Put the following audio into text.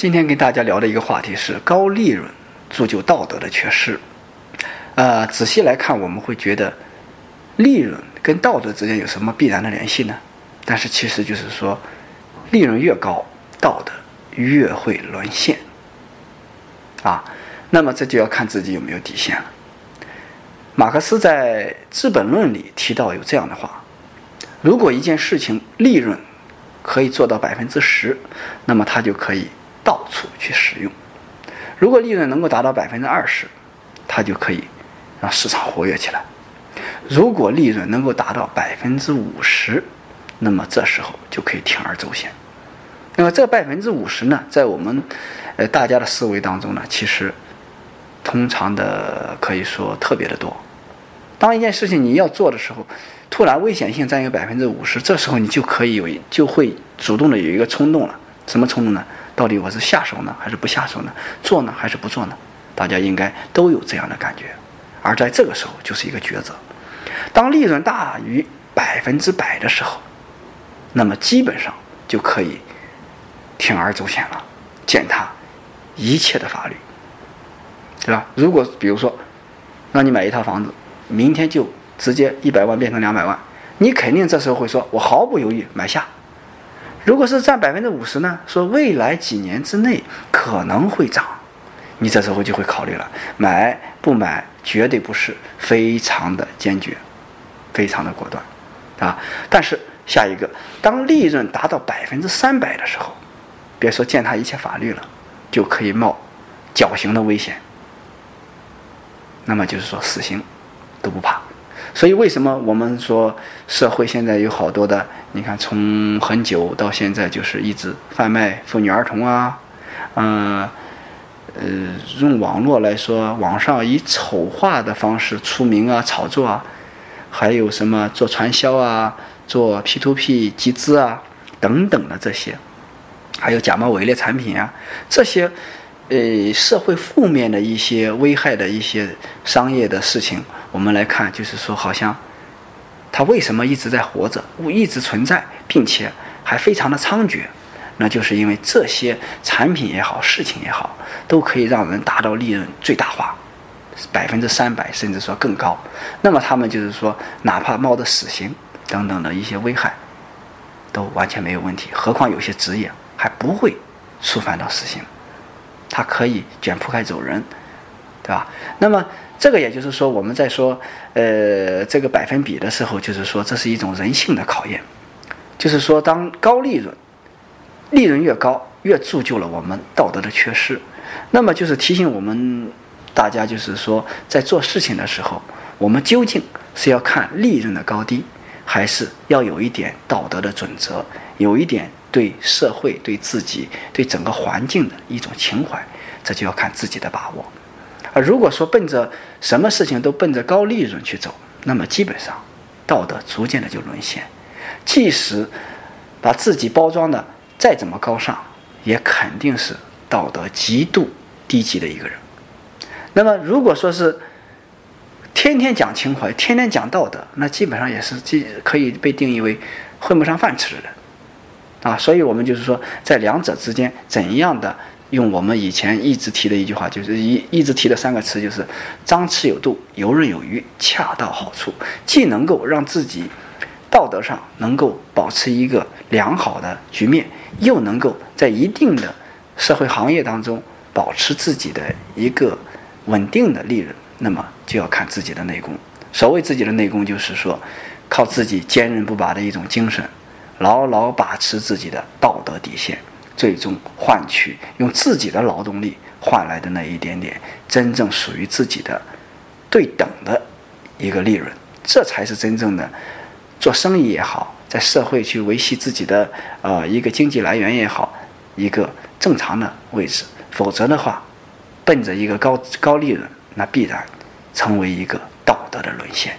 今天跟大家聊的一个话题是高利润铸就道德的缺失。呃，仔细来看，我们会觉得利润跟道德之间有什么必然的联系呢？但是其实就是说，利润越高，道德越会沦陷。啊，那么这就要看自己有没有底线了。马克思在《资本论》里提到有这样的话：如果一件事情利润可以做到百分之十，那么它就可以到处去使用；如果利润能够达到百分之二十，它就可以让市场活跃起来；如果利润能够达到百分之五十，那么这时候就可以铤而走险。那么这百分之五十呢，在我们呃大家的思维当中呢，其实通常的可以说特别的多。当一件事情你要做的时候，突然危险性占有百分之五十，这时候你就可以有就会主动的有一个冲动了。什么冲动呢？到底我是下手呢，还是不下手呢？做呢，还是不做呢？大家应该都有这样的感觉。而在这个时候，就是一个抉择。当利润大于百分之百的时候，那么基本上就可以铤而走险了，践踏一切的法律，对吧？如果比如说让你买一套房子，明天就直接一百万变成两百万，你肯定这时候会说，我毫不犹豫买下。如果是占百分之五十呢？说未来几年之内可能会涨，你这时候就会考虑了，买不买绝对不是非常的坚决，非常的果断，啊！但是下一个，当利润达到百分之三百的时候，别说践踏一切法律了，就可以冒绞刑的危险。那么就是说死刑都不怕。所以为什么我们说社会现在有好多的？你看，从很久到现在，就是一直贩卖妇女儿童啊，嗯，呃，用网络来说，网上以丑化的方式出名啊、炒作啊，还有什么做传销啊、做 P to P 集资啊等等的这些，还有假冒伪劣产品啊，这些。呃，社会负面的一些危害的一些商业的事情，我们来看，就是说，好像它为什么一直在活着，一直存在，并且还非常的猖獗，那就是因为这些产品也好，事情也好，都可以让人达到利润最大化，百分之三百，甚至说更高。那么他们就是说，哪怕冒着死刑等等的一些危害，都完全没有问题。何况有些职业还不会触犯到死刑。它可以卷铺盖走人，对吧？那么这个也就是说，我们在说呃这个百分比的时候，就是说这是一种人性的考验。就是说，当高利润，利润越高，越铸就了我们道德的缺失。那么就是提醒我们大家，就是说在做事情的时候，我们究竟是要看利润的高低，还是要有一点道德的准则，有一点。对社会、对自己、对整个环境的一种情怀，这就要看自己的把握。而如果说奔着什么事情都奔着高利润去走，那么基本上道德逐渐的就沦陷。即使把自己包装的再怎么高尚，也肯定是道德极度低级的一个人。那么如果说是天天讲情怀、天天讲道德，那基本上也是既可以被定义为混不上饭吃的人。啊，所以我们就是说，在两者之间，怎样的用我们以前一直提的一句话，就是一一直提的三个词，就是张弛有度、游刃有余、恰到好处，既能够让自己道德上能够保持一个良好的局面，又能够在一定的社会行业当中保持自己的一个稳定的利润，那么就要看自己的内功。所谓自己的内功，就是说靠自己坚韧不拔的一种精神。牢牢把持自己的道德底线，最终换取用自己的劳动力换来的那一点点真正属于自己的对等的一个利润，这才是真正的做生意也好，在社会去维系自己的呃一个经济来源也好，一个正常的位置。否则的话，奔着一个高高利润，那必然成为一个道德的沦陷。